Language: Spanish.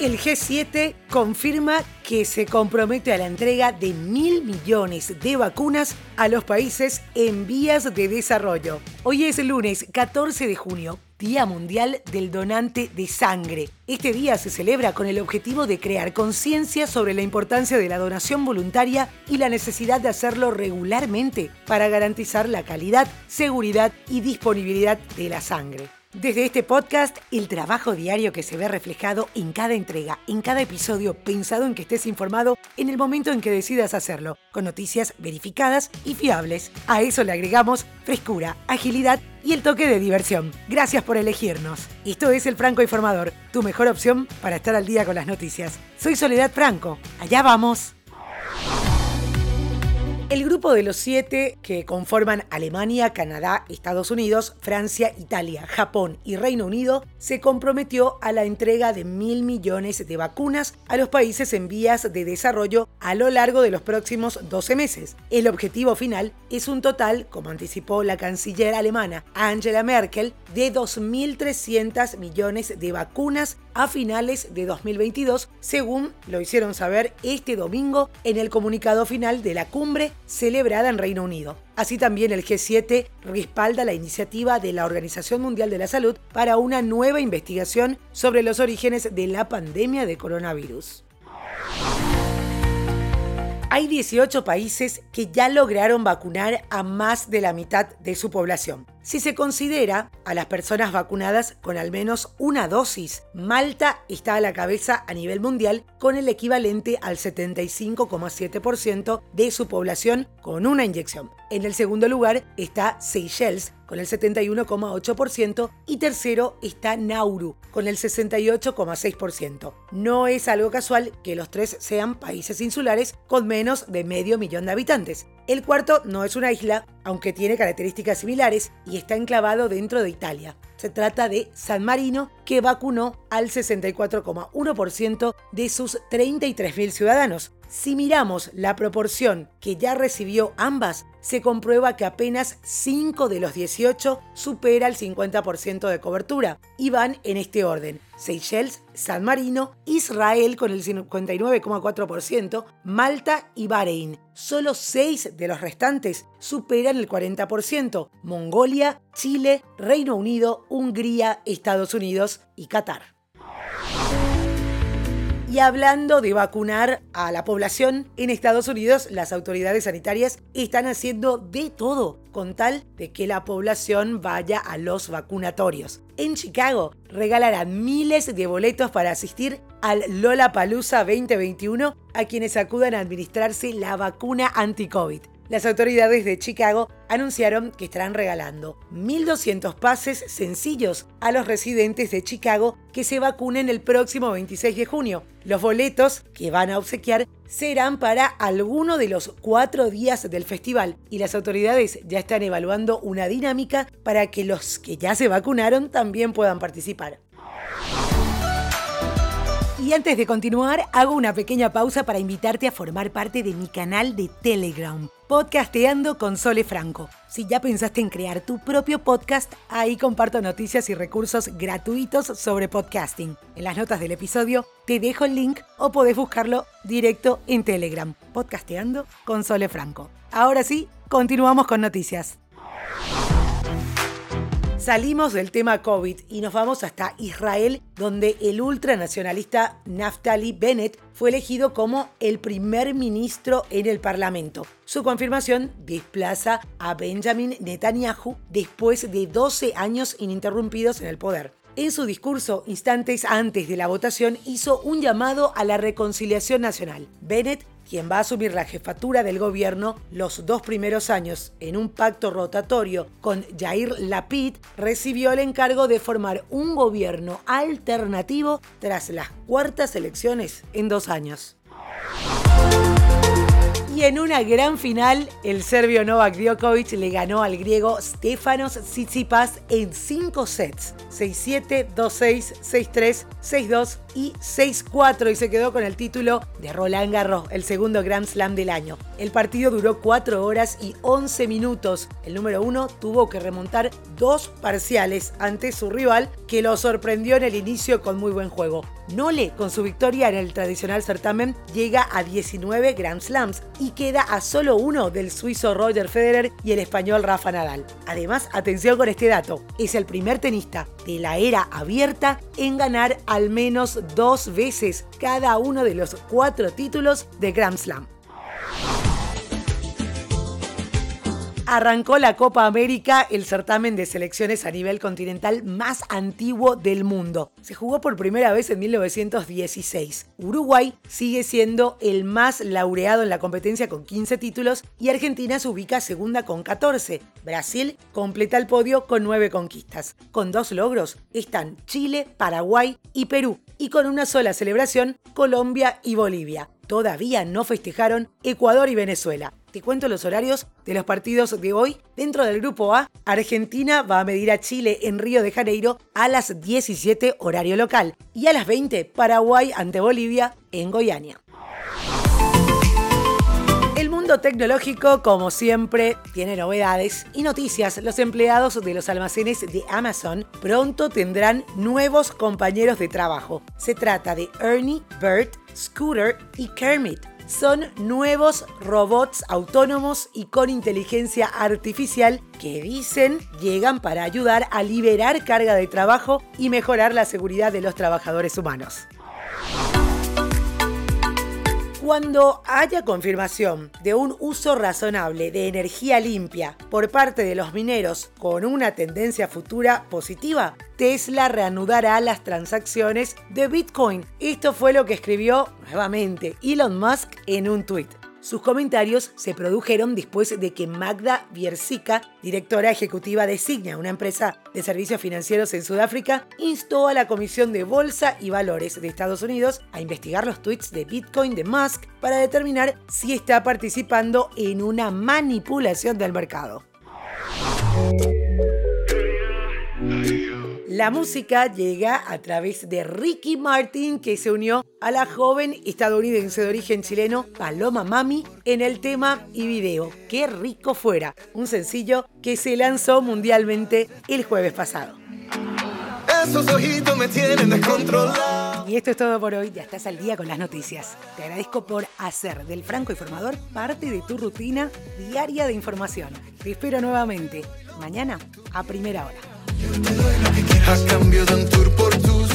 El G7 confirma que se compromete a la entrega de mil millones de vacunas a los países en vías de desarrollo. Hoy es el lunes 14 de junio. Día Mundial del Donante de Sangre. Este día se celebra con el objetivo de crear conciencia sobre la importancia de la donación voluntaria y la necesidad de hacerlo regularmente para garantizar la calidad, seguridad y disponibilidad de la sangre. Desde este podcast, el trabajo diario que se ve reflejado en cada entrega, en cada episodio, pensado en que estés informado en el momento en que decidas hacerlo, con noticias verificadas y fiables. A eso le agregamos frescura, agilidad y el toque de diversión. Gracias por elegirnos. Esto es El Franco Informador, tu mejor opción para estar al día con las noticias. Soy Soledad Franco. Allá vamos. El grupo de los siete que conforman Alemania, Canadá, Estados Unidos, Francia, Italia, Japón y Reino Unido se comprometió a la entrega de mil millones de vacunas a los países en vías de desarrollo a lo largo de los próximos 12 meses. El objetivo final es un total, como anticipó la canciller alemana Angela Merkel, de 2.300 millones de vacunas a finales de 2022, según lo hicieron saber este domingo en el comunicado final de la cumbre celebrada en Reino Unido. Así también el G7 respalda la iniciativa de la Organización Mundial de la Salud para una nueva investigación sobre los orígenes de la pandemia de coronavirus. Hay 18 países que ya lograron vacunar a más de la mitad de su población. Si se considera a las personas vacunadas con al menos una dosis, Malta está a la cabeza a nivel mundial con el equivalente al 75,7% de su población con una inyección. En el segundo lugar está Seychelles con el 71,8% y tercero está Nauru con el 68,6%. No es algo casual que los tres sean países insulares con menos de medio millón de habitantes. El cuarto no es una isla, aunque tiene características similares y está enclavado dentro de Italia. Se trata de San Marino, que vacunó al 64,1% de sus 33.000 ciudadanos. Si miramos la proporción que ya recibió ambas, se comprueba que apenas 5 de los 18 supera el 50% de cobertura y van en este orden. Seychelles, San Marino, Israel con el 59,4%, Malta y Bahrein. Solo 6 de los restantes superan el 40%. Mongolia, Chile, Reino Unido, Hungría, Estados Unidos y Qatar. Y hablando de vacunar a la población, en Estados Unidos las autoridades sanitarias están haciendo de todo con tal de que la población vaya a los vacunatorios. En Chicago regalarán miles de boletos para asistir al Lollapalooza 2021 a quienes acudan a administrarse la vacuna anti-COVID las autoridades de Chicago anunciaron que estarán regalando 1.200 pases sencillos a los residentes de Chicago que se vacunen el próximo 26 de junio. Los boletos que van a obsequiar serán para alguno de los cuatro días del festival y las autoridades ya están evaluando una dinámica para que los que ya se vacunaron también puedan participar. Y antes de continuar, hago una pequeña pausa para invitarte a formar parte de mi canal de Telegram, Podcasteando con Sole Franco. Si ya pensaste en crear tu propio podcast, ahí comparto noticias y recursos gratuitos sobre podcasting. En las notas del episodio te dejo el link o podés buscarlo directo en Telegram, Podcasteando con Sole Franco. Ahora sí, continuamos con noticias. Salimos del tema COVID y nos vamos hasta Israel, donde el ultranacionalista Naftali Bennett fue elegido como el primer ministro en el Parlamento. Su confirmación desplaza a Benjamin Netanyahu después de 12 años ininterrumpidos en el poder. En su discurso, instantes antes de la votación, hizo un llamado a la reconciliación nacional. Bennett quien va a asumir la jefatura del gobierno los dos primeros años en un pacto rotatorio con Jair Lapid, recibió el encargo de formar un gobierno alternativo tras las cuartas elecciones en dos años. Y en una gran final, el serbio Novak Djokovic le ganó al griego Stefanos Tsitsipas en 5 sets, 6-7, 2-6, 6-3, 6-2 y 6-4 y se quedó con el título de Roland Garros, el segundo Grand Slam del año. El partido duró 4 horas y 11 minutos. El número 1 tuvo que remontar dos parciales ante su rival, que lo sorprendió en el inicio con muy buen juego. Nole, con su victoria en el tradicional certamen, llega a 19 Grand Slams y queda a solo uno del suizo Roger Federer y el español Rafa Nadal. Además, atención con este dato, es el primer tenista de la era abierta en ganar al menos dos veces cada uno de los cuatro títulos de Grand Slam. Arrancó la Copa América, el certamen de selecciones a nivel continental más antiguo del mundo. Se jugó por primera vez en 1916. Uruguay sigue siendo el más laureado en la competencia con 15 títulos y Argentina se ubica segunda con 14. Brasil completa el podio con 9 conquistas. Con dos logros están Chile, Paraguay y Perú. Y con una sola celebración, Colombia y Bolivia. Todavía no festejaron Ecuador y Venezuela. Te cuento los horarios de los partidos de hoy. Dentro del grupo A, Argentina va a medir a Chile en Río de Janeiro a las 17 horario local y a las 20 Paraguay ante Bolivia en Goiânia. El mundo tecnológico, como siempre, tiene novedades y noticias. Los empleados de los almacenes de Amazon pronto tendrán nuevos compañeros de trabajo. Se trata de Ernie, Bert, Scooter y Kermit son nuevos robots autónomos y con inteligencia artificial que dicen llegan para ayudar a liberar carga de trabajo y mejorar la seguridad de los trabajadores humanos. Cuando haya confirmación de un uso razonable de energía limpia por parte de los mineros con una tendencia futura positiva, Tesla reanudará las transacciones de Bitcoin. Esto fue lo que escribió nuevamente Elon Musk en un tuit. Sus comentarios se produjeron después de que Magda Bierzica, directora ejecutiva de Signa, una empresa de servicios financieros en Sudáfrica, instó a la Comisión de Bolsa y Valores de Estados Unidos a investigar los tweets de Bitcoin de Musk para determinar si está participando en una manipulación del mercado. La música llega a través de Ricky Martin, que se unió a la joven estadounidense de origen chileno Paloma Mami en el tema y video Qué rico fuera, un sencillo que se lanzó mundialmente el jueves pasado. Esos ojitos me tienen descontrolado. Y esto es todo por hoy, ya estás al día con las noticias. Te agradezco por hacer del Franco Informador parte de tu rutina diaria de información. Te espero nuevamente mañana a primera hora. A cambio de un tour por tus